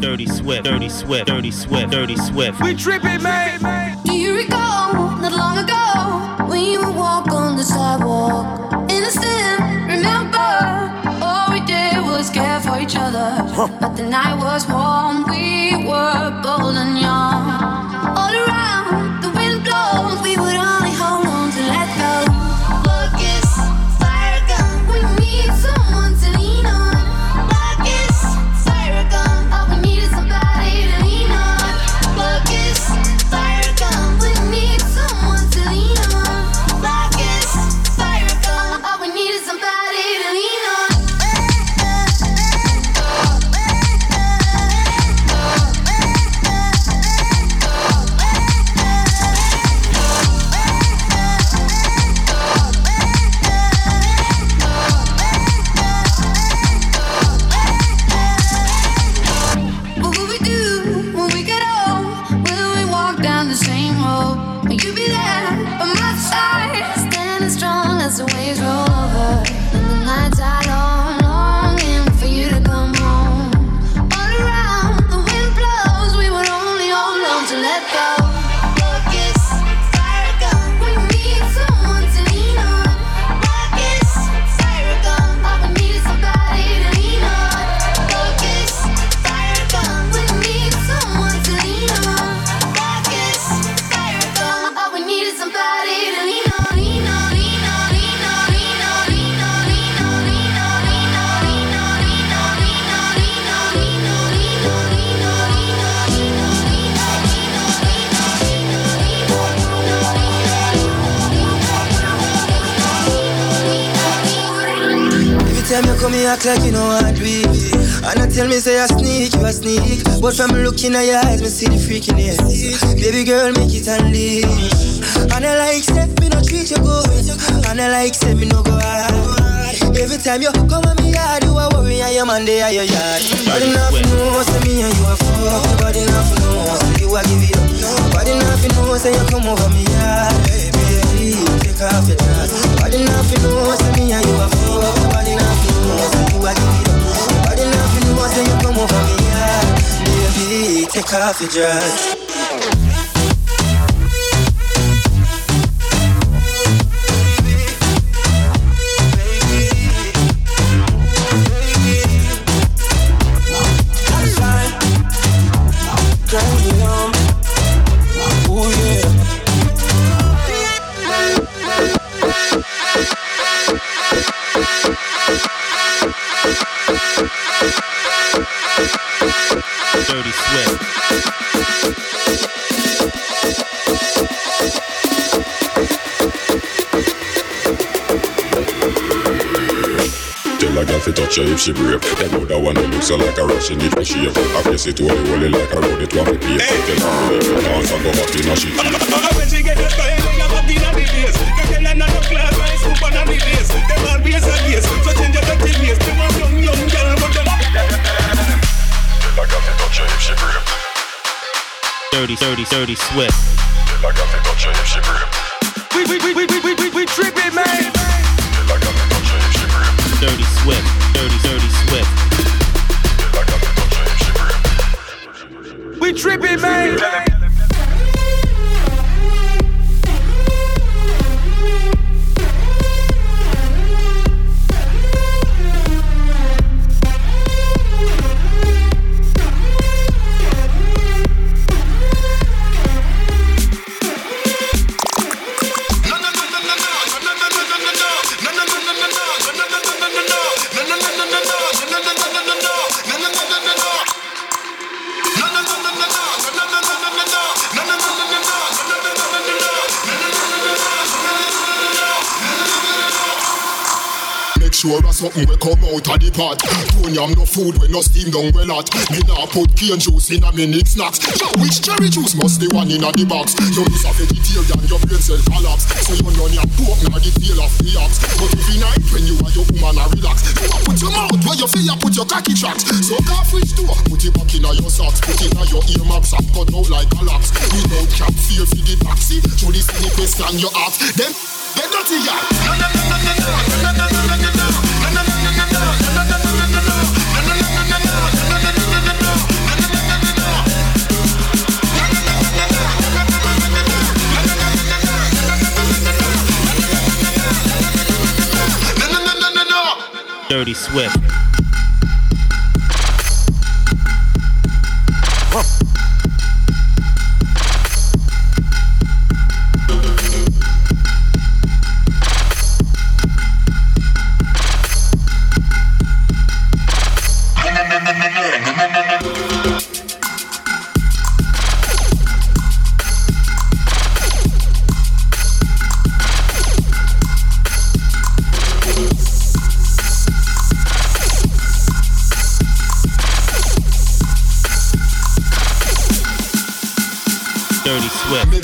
Swift, Dirty Swift, Dirty Swift, Dirty Swift, Dirty Swift. We tripping, man. Do you recall not long ago when you would walk on the sidewalk? Innocent, remember? All we did was care for each other. But the night was warm, we come here, act like you know what I do. And I tell me, say I sneak, you a sneak. But from looking at your eyes, me see the freakiness. Baby girl, make it unleash. And I like, say, me no treat you good. And I like, say, me no go hard. Every time you come at me yard, you a worry, and your man there at your yard. Body enough know, say me and you a fuck. Body enough know, say you a give it up. Body enough know, say you come over me yard. Baby, take off your dress. Body enough know, say me and you a fuck. Body enough you a give it up. Say you come over. Baby, take off your dress. Fi touch her if she brave. That other one that looks like a rush, she need to shave. I face it holy holy like a road, it want me pay. Tell her to dance and go back in a shit. When she get the style, they have a in the days. The girl in the class, I scoop on the days. Them always a case, so change your dirty ways. Them a young, young girl, but them Tell a girl fi touch her if she brave. Dirty, dirty, dirty Swift. Tell a girl fi touch her if she brave. We, we, we, we, we, we, when down well hot. Me nah put cane juice in a mix snacks. Yeah, which cherry juice must the one in a the box? You is a vegetarian, your brain cell collapse. So you know your pork nah the tail of the ox. But if you night when you are your woman a relax, you a put your mouth where you feel you put your cocky tracks. So car fridge door, put it back in a your socks, put in your ear maps and cut out like a locks. Without cap fear for the taxi, through the city question your heart. Then get dirty, yeah. don't Dirty Swift.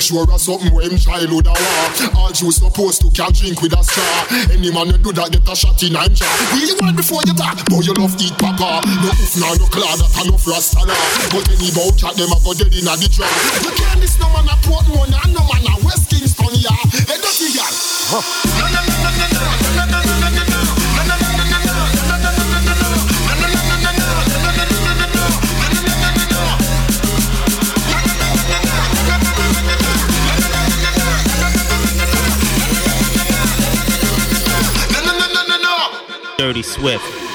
sure of something where him childhood a war. All you supposed to can drink with a straw. Any man you do that get a shot in him jaw. Really want before you talk, boy you love eat papa. No oof now, no claw, that no rasta law. But any bout chat them a go dead inna the drum. You can't this no man a Portmore, no man a West Kingston, yeah. The don't you yell. Huh. Dirty Swift.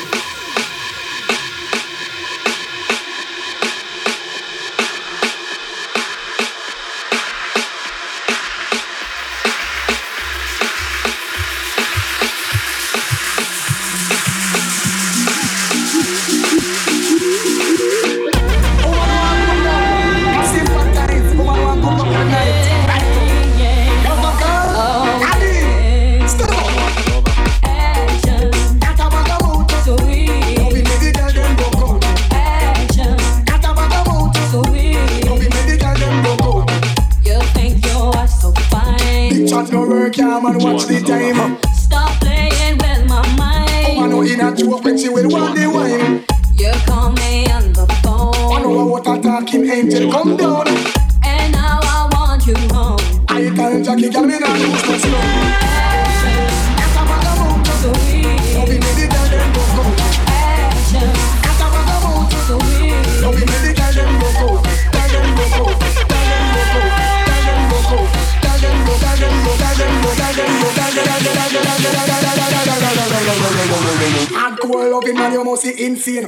pussy insane.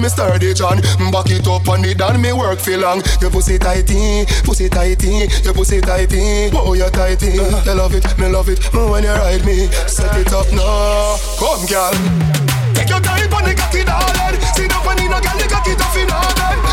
me sturdy John. Back it up on it done me work for long. Your pussy tighty, pussy tighty Your pussy tighty, oh you tighty. Uh-huh. You love it, me love it. Mm, when you ride me Set it up now, come girl. Take your time on the cocky darling. See the funny no girl, the cocky tough in order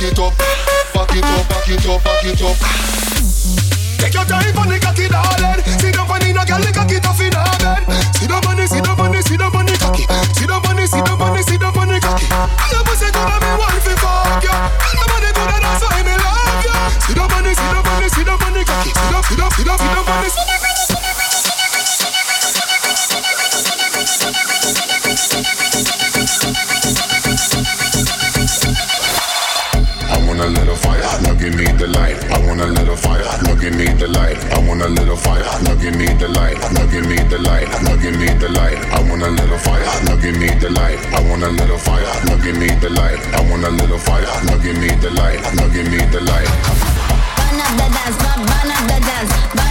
back it up, back it up, back it up, back it up. want a little fire. Now give me the light. Now give me the light. Now give me the light. I want a little fire. Now give me the light. I want a little fire. Now give me the light. I want a little fire. Now give me the light. Now give me the light. Burn up the dance. Burn up the dance.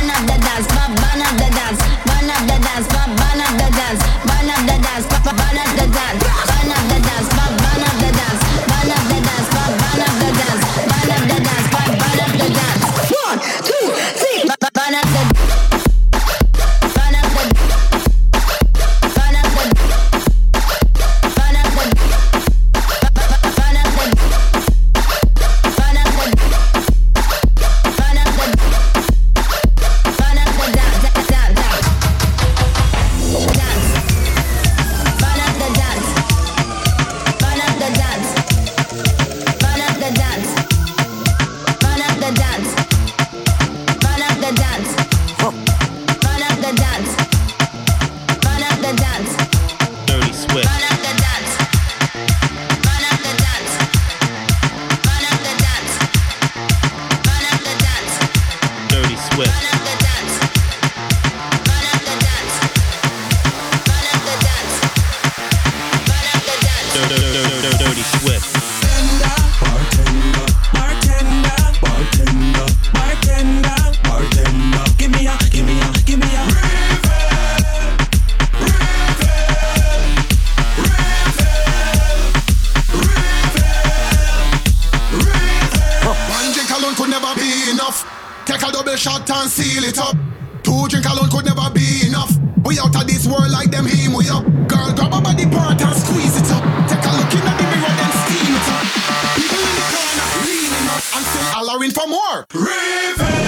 hollering for more. Revenge.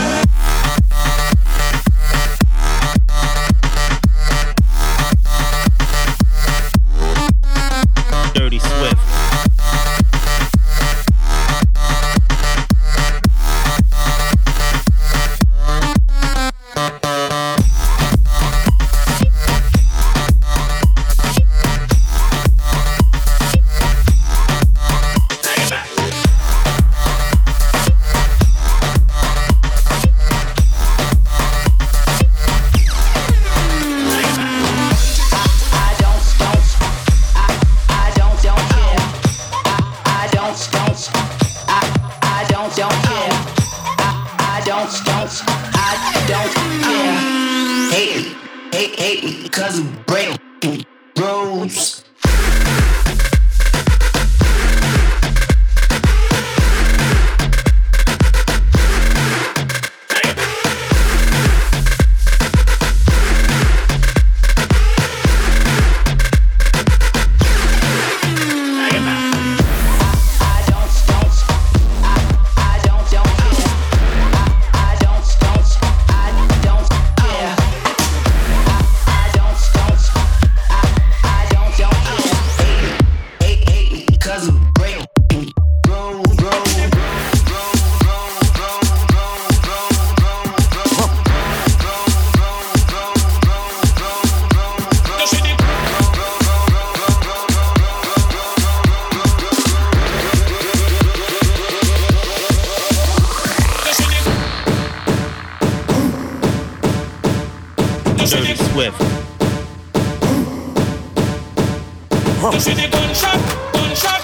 You see the gunshot, gunshot,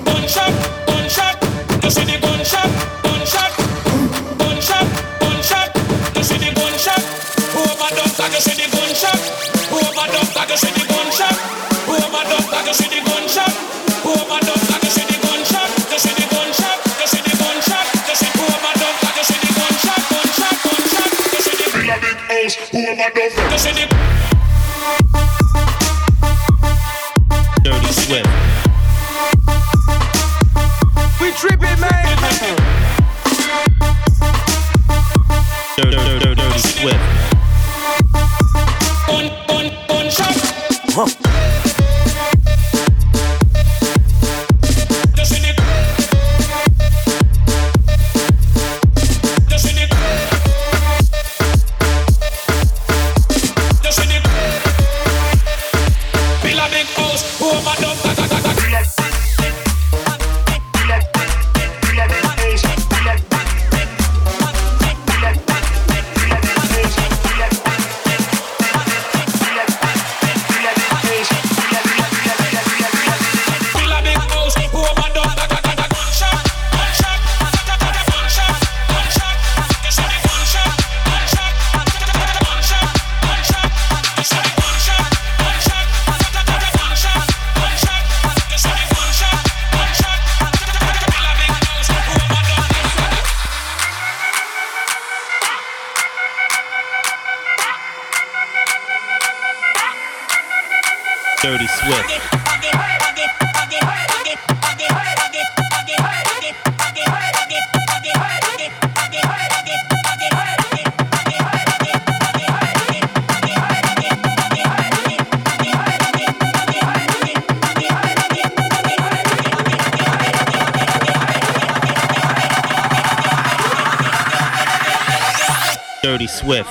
gunshot, gunshot. You see the gunshot, gunshot, gunshot, gunshot. You see the gunshot. Overdose, like you see the gunshot. Overdose, like you see the gunshot. Overdose, like you see the gunshot. Overdose, like you see the gunshot. You see the gunshot. You see the gunshot. You see overdose, like you see the gunshot, gunshot, gunshot. You see the big house. Overdose. You see the Dirty Swift.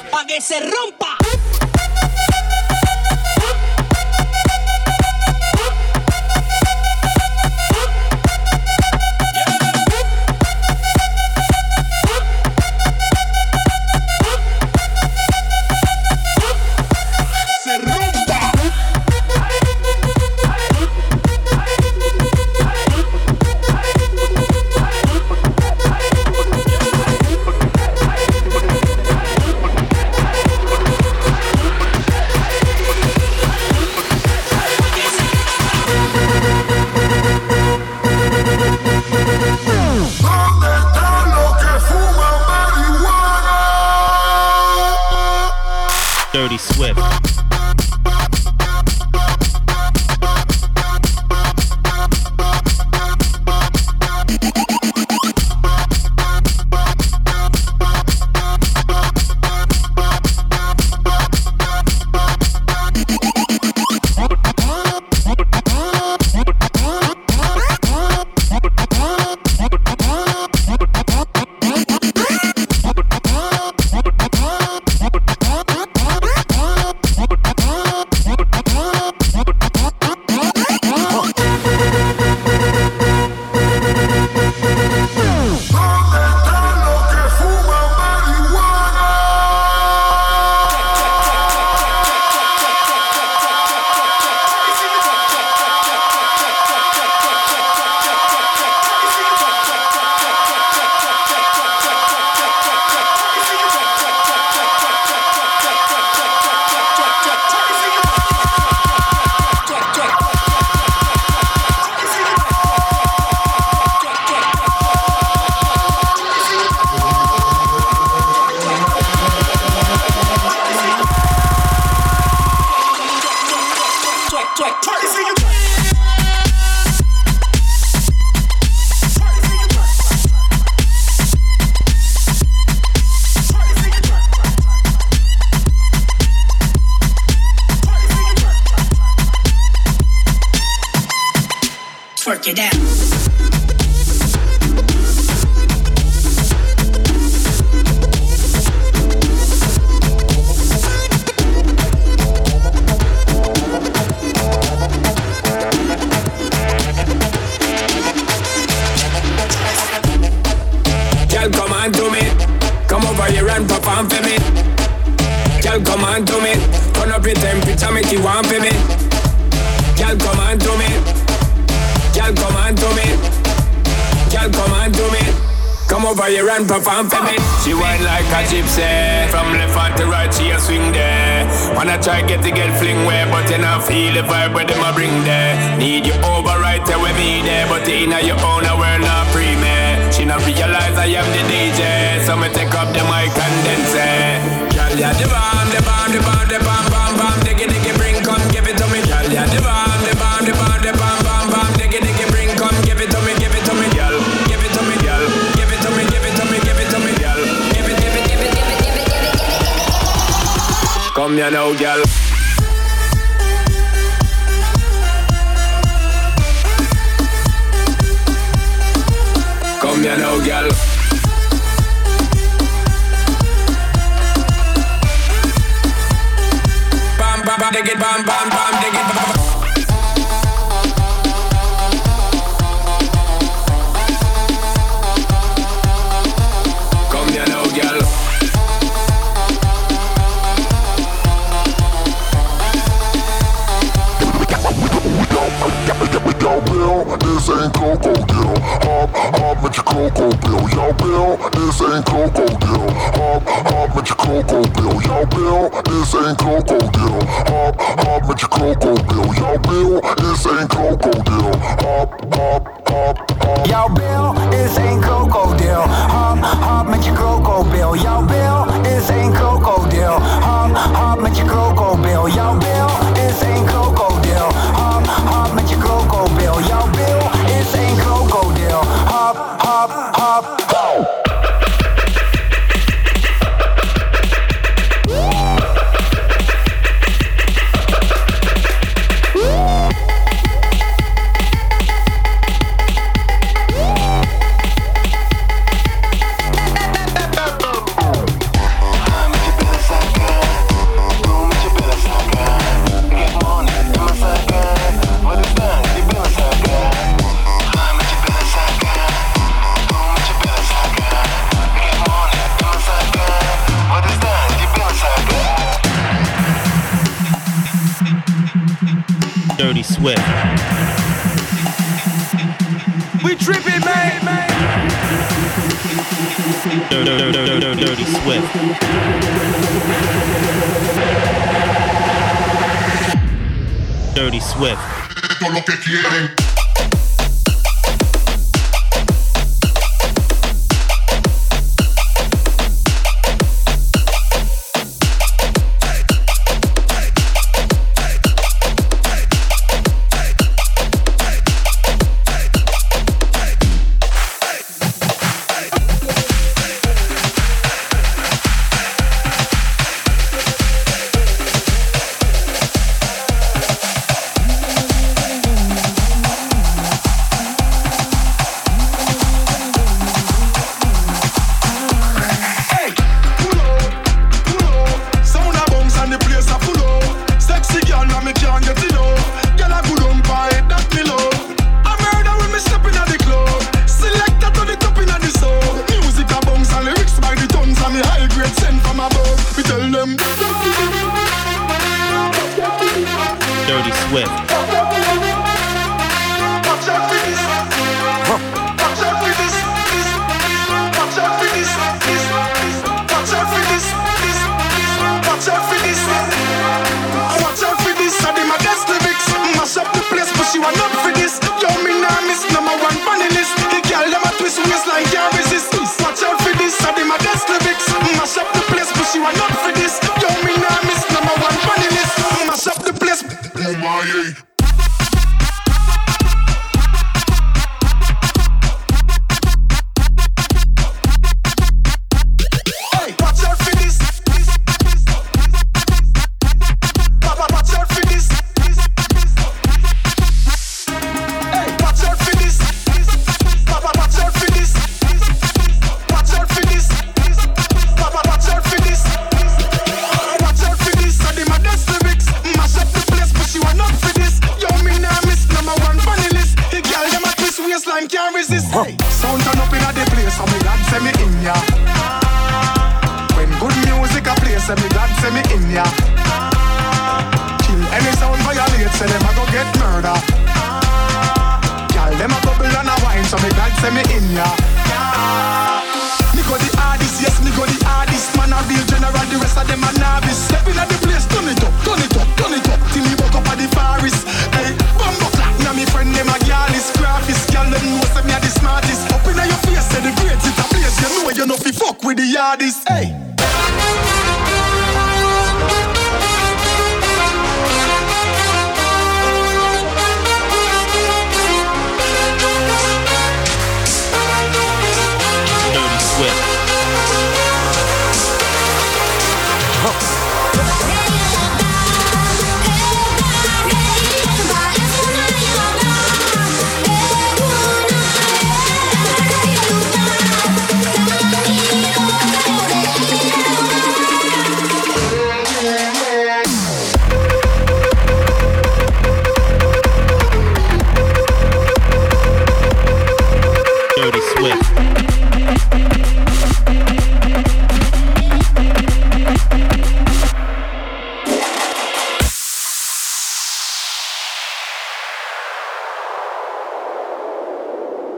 come, you now, girl. Come, you now, girl. Bam, bam, bam, it, bam, bam, bam. is een krokodil. Hop, hop met je krokodil. Jouw bil is een krokodil. Hop, hop met je krokodil. Jouw bil is een krokodil. Hop, hop met je krokodil. Jouw bil is een krokodil. Hop, hop, hop. Jouw bil is een krokodil. Hop, hop met je krokodil. Jouw bil is een krokodil. Hop, hop met je krokodil. Jouw bil Dirty Swift. We tripping, man. man. Dirty, dirty, dirty, dirty Swift. Dirty Swift.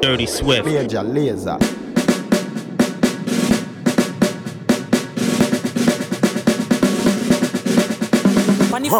Dirty Swift. Beja Leza. Funny huh.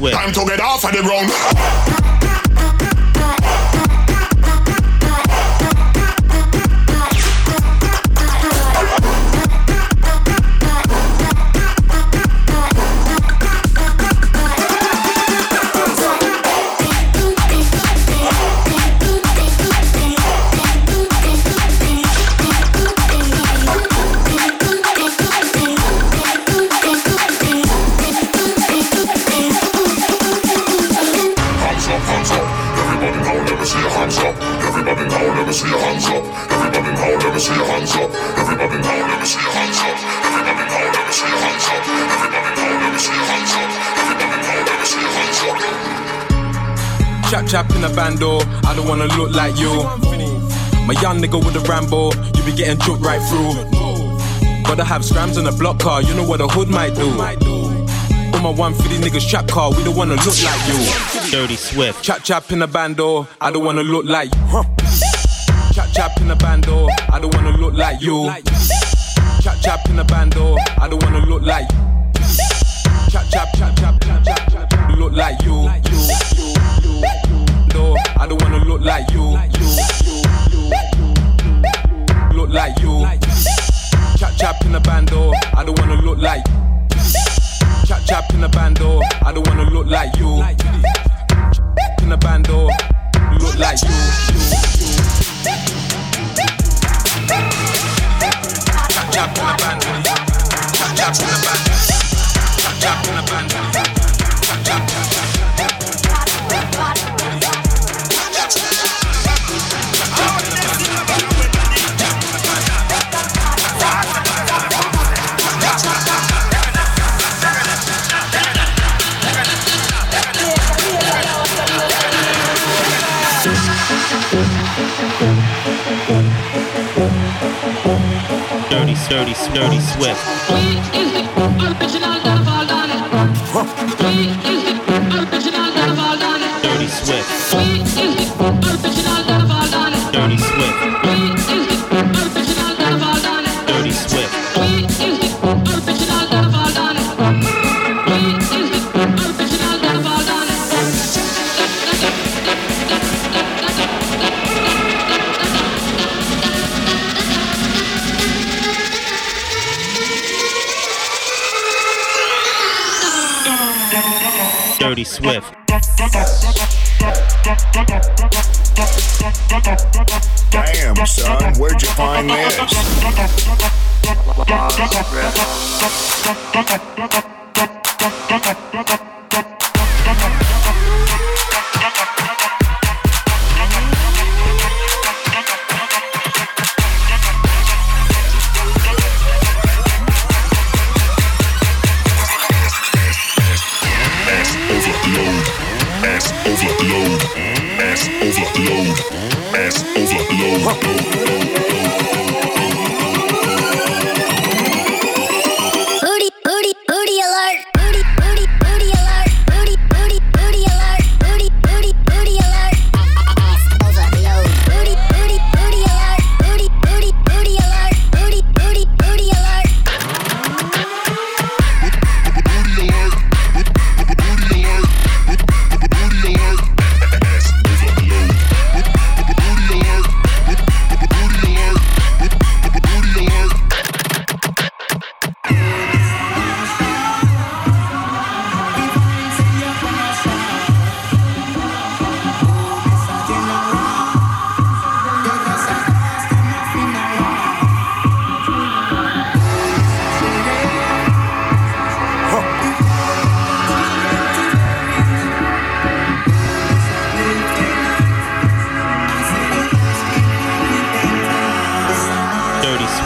Swift. Time to get off of the ground. Me see your hands up. Everybody now, let me see your hands up. Everybody now, let me see your hands up. Everybody now, let me see your hands up. Everybody now, let me see your hands up. Chap chap in a bando, I don't wanna look like you. My young nigga with a Rambo, you be getting choked right through. Gotta have scrams in a block car, you know what a hood might do. All my 150 niggas trap car, we don't wanna look like you. Dirty Swift. Chap chap in a bando, I don't wanna look like you. Chap in a bando, I don't wanna look like you. Chap chap in a bando, I don't wanna look like you. Chap chap chap chap chap chap look like you. you, you, you, you. No, I don't wanna look like you. you, you, you, you. Look like you. Chap chap in a bando, I don't wanna look like. Chap chap in a bando, I don't wanna look like you. In a bando, look like you. you, chap in a bando, chap chap in a bando, chap chap in a bando, chap chap Dirty, sturdy, sturdy, Swift. We is the Dirty Swift. Damn, son, where'd you find this? Overload.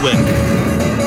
Dirty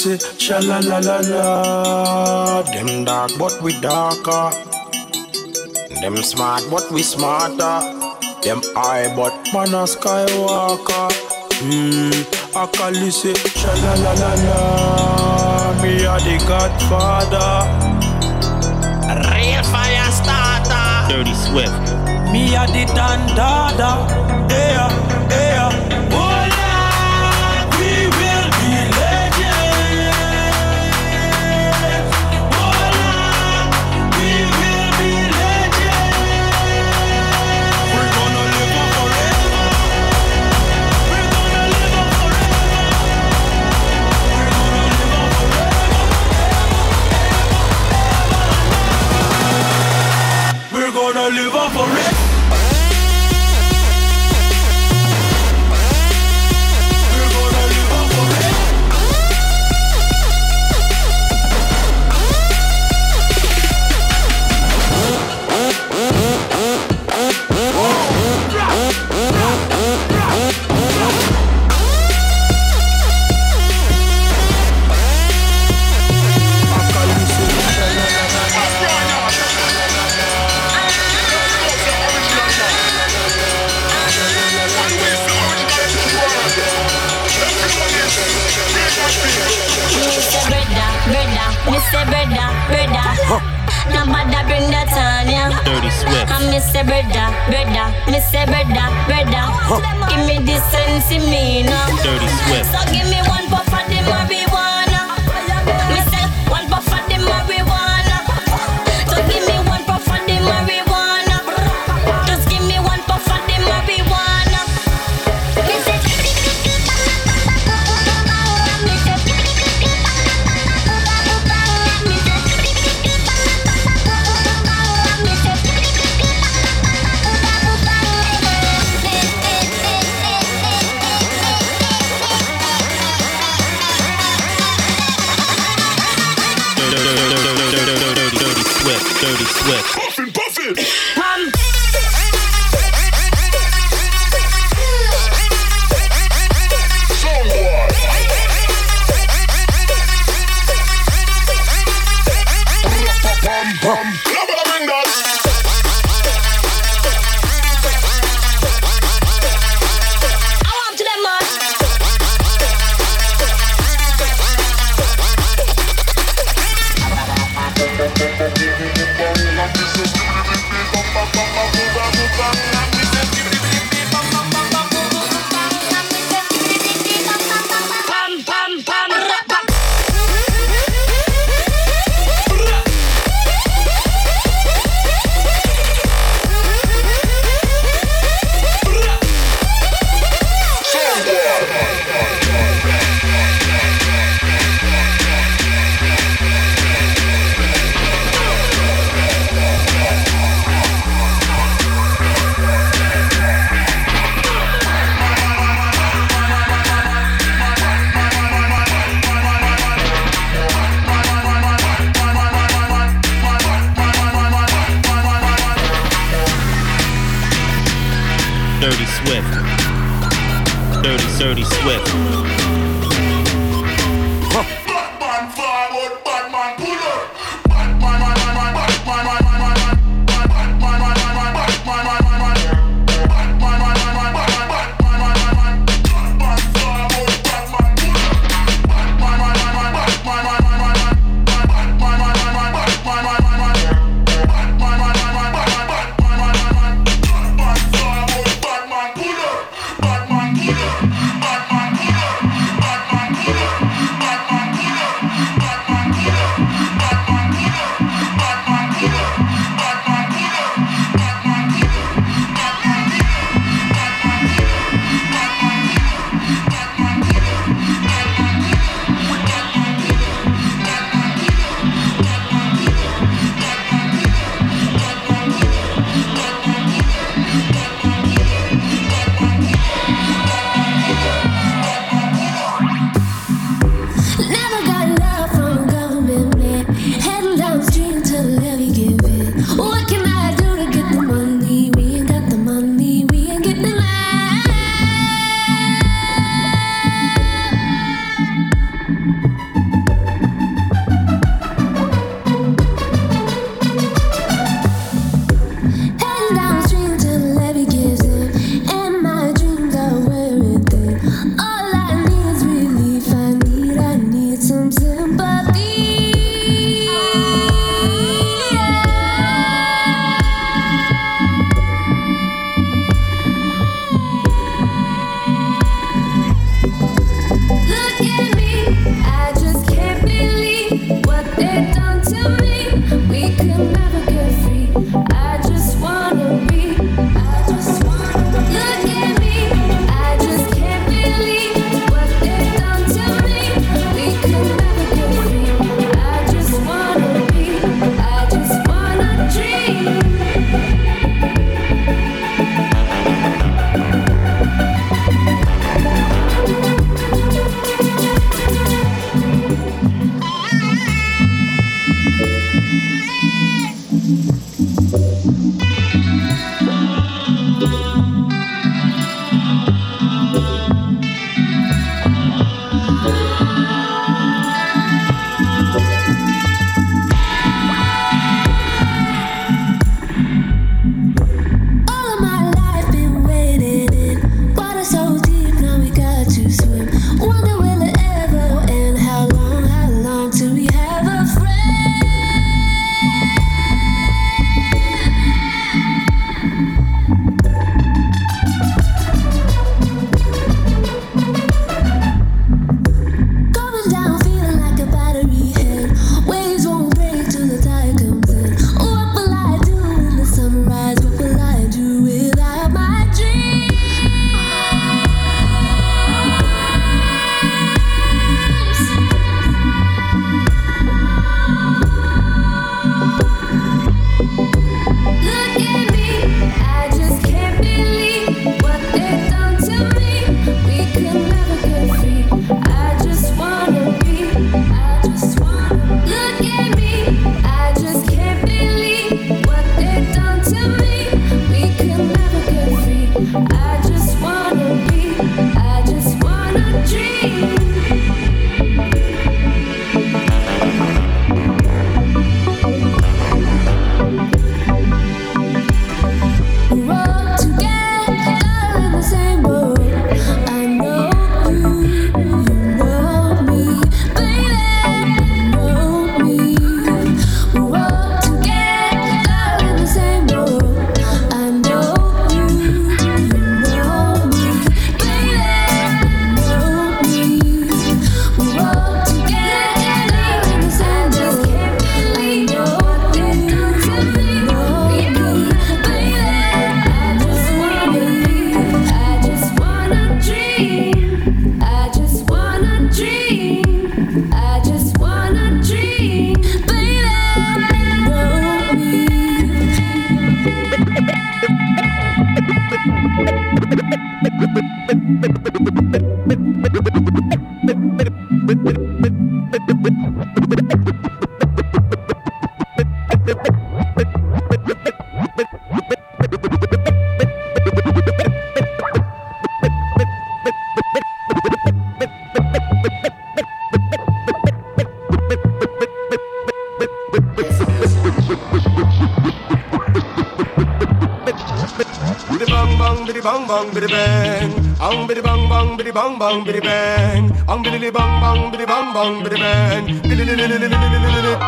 say sha la la la la. Them dark but we darker. Them smart but we smarter. Them high but man a skywalker. Hmm, you say sha la la la la. Me a the Godfather. Real fire starter. Dirty Swift. Me a the Dandada. Yeah.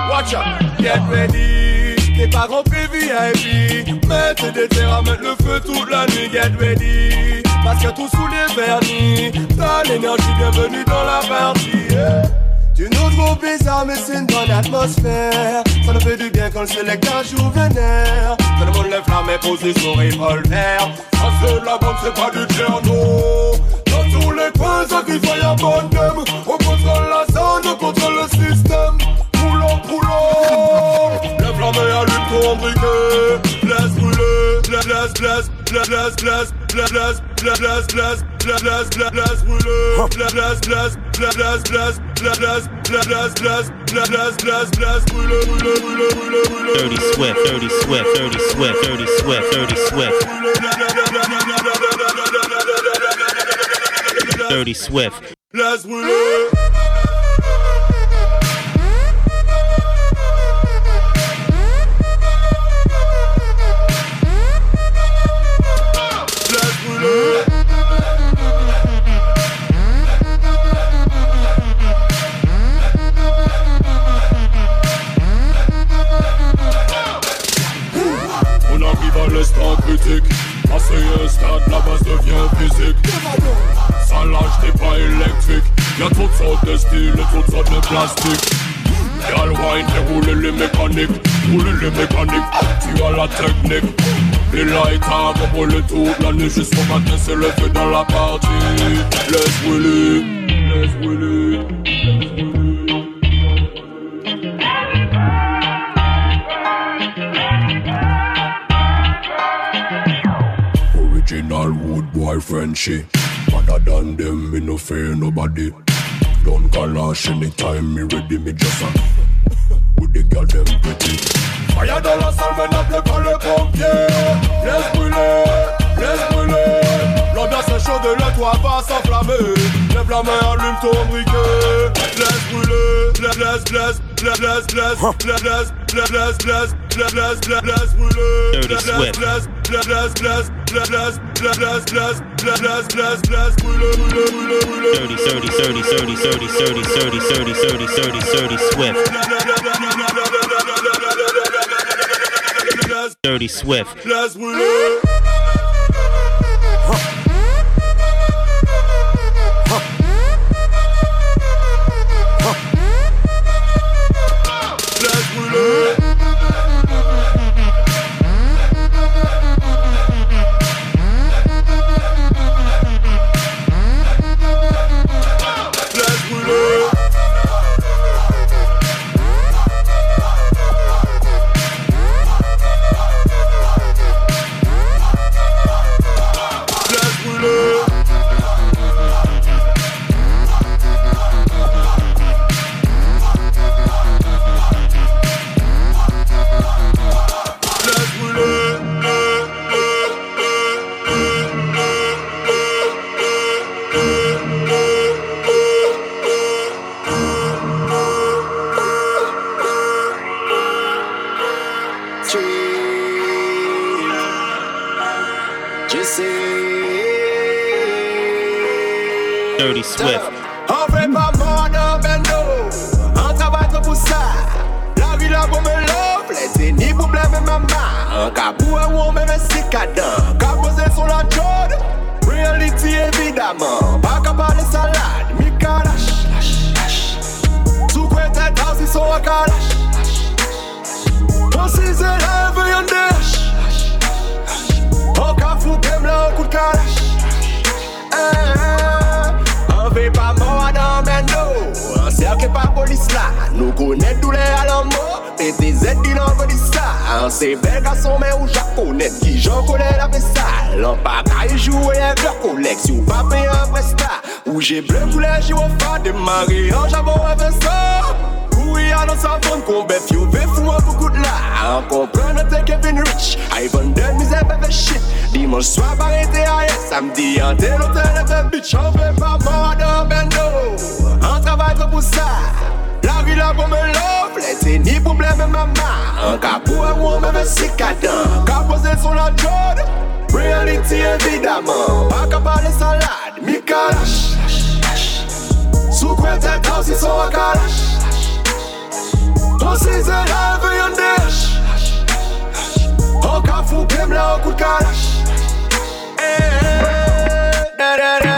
Watch out, get ready. T'es pas grand VIP. Mettre des terres à le feu toute la nuit, get ready. Parce que tout sous les vernis. T'as l'énergie, bienvenue dans la partie. Tu nous trouves bizarre, mais c'est une bonne atmosphère. Ça nous fait du bien quand le sélecteur joue vénère. Ça nous monde lève la main, pose son revolver. Ça, c'est la bonne, c'est pas du Tcherno crie fire bonhomme On contrôle la zone, on contrôle le système Poulon, poulon Lève la main, allume ton briquet Laisse brûler, laisse, laisse, laisse Laisse, laisse, laisse, laisse, laisse, laisse, laisse Laisse, laisse, laisse, laisse brûler Laisse, laisse, laisse, laisse, laisse, laisse Laisse, laisse, laisse, laisse, laisse, laisse, laisse, laisse brûler, brûler, brûler, brûler, brûler Dirty Swift, Dirty Swift, Dirty Swift, Dirty Swift, Dirty Swift. Dirty Swift. Laisse brûler On arrive à l'instant critique. Passé un stade, la base devient physique Ça lâche t'es pas électrique. Y'a toutes sortes de styles et sortes de les mécaniques. Les mécaniques, tu as la technique. La nuit Jusqu'au matin, c'est le feu dans la partie. Laisse brûler, laisse brûler Original wood boy Frenchy Better than them, me no fear nobody Don't calash anytime me ready, me just a With the girl them pretty Fire dans la salle, mais n'appelez pas le pompier Laisse brûler, laisse brûler L'ambiance est chaude, le toit va s'enflammer Lève la main, allume ton briquet Laisse brûler, laisse, laisse, laisse Laisse, laisse, laisse, laisse, laisse, laisse, laisse, laisse, laisse, laisse, brûler Laisse, laisse, dirty, Swift. Dirty Swift. se ni poublem men maman An ka pou an wou men men sikadan. Ka pose son la jod Reality evidaman Pa ka pale salad, mi ka lash Sou kwen te kaw si son akalash Ton season have yon desh. An ka fou kem la an kout kalash. Hey, hey, hey, hey, hey, hey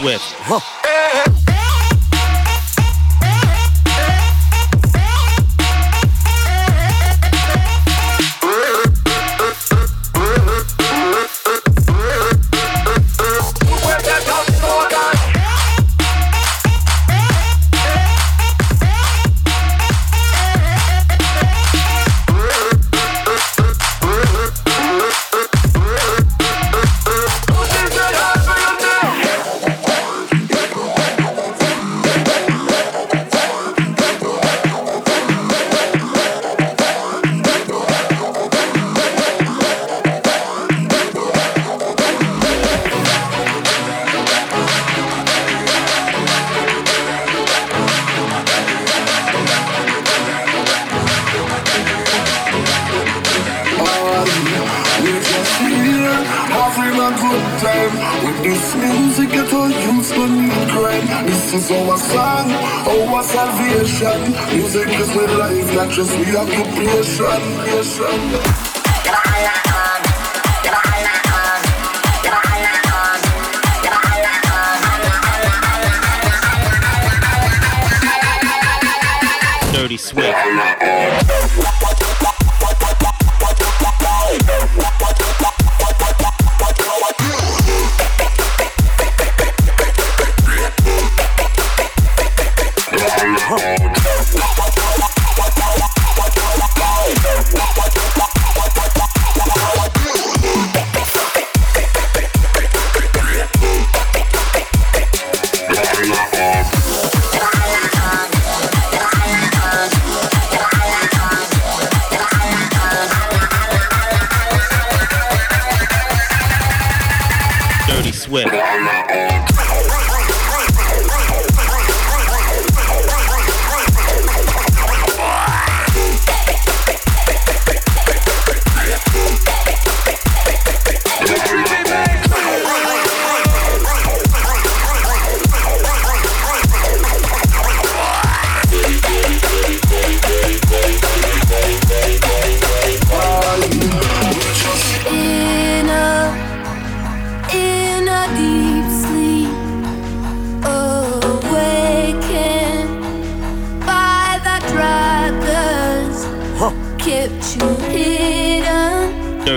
Swift. Huh.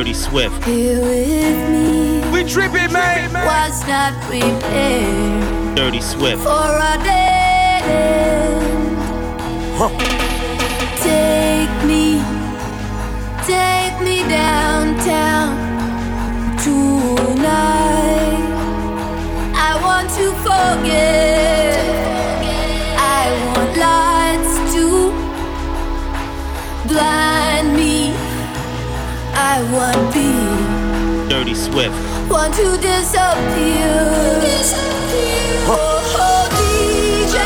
Dirty Swift. here with me. We tripping, man. Was not prepared Dirty Swift. for a dead end. Take want to disappear. Oh, oh, DJ,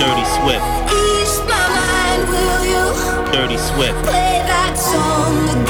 Dirty Swift. ease my mind, will you? Dirty Swift. Play that song again.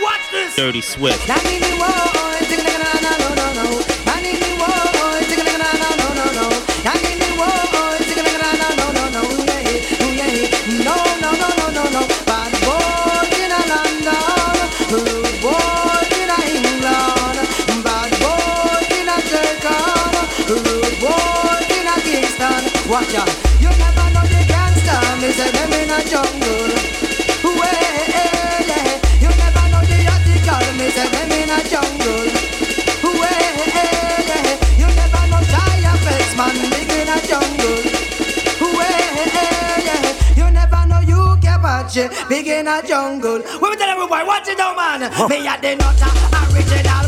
Watch this. Dirty Swift. Watch out. man big in a jungle. Eh, eh, eh, you never know you can. Big in a jungle. Women tell everybody, watch it, though, man. Huh. Me at the nutter, original.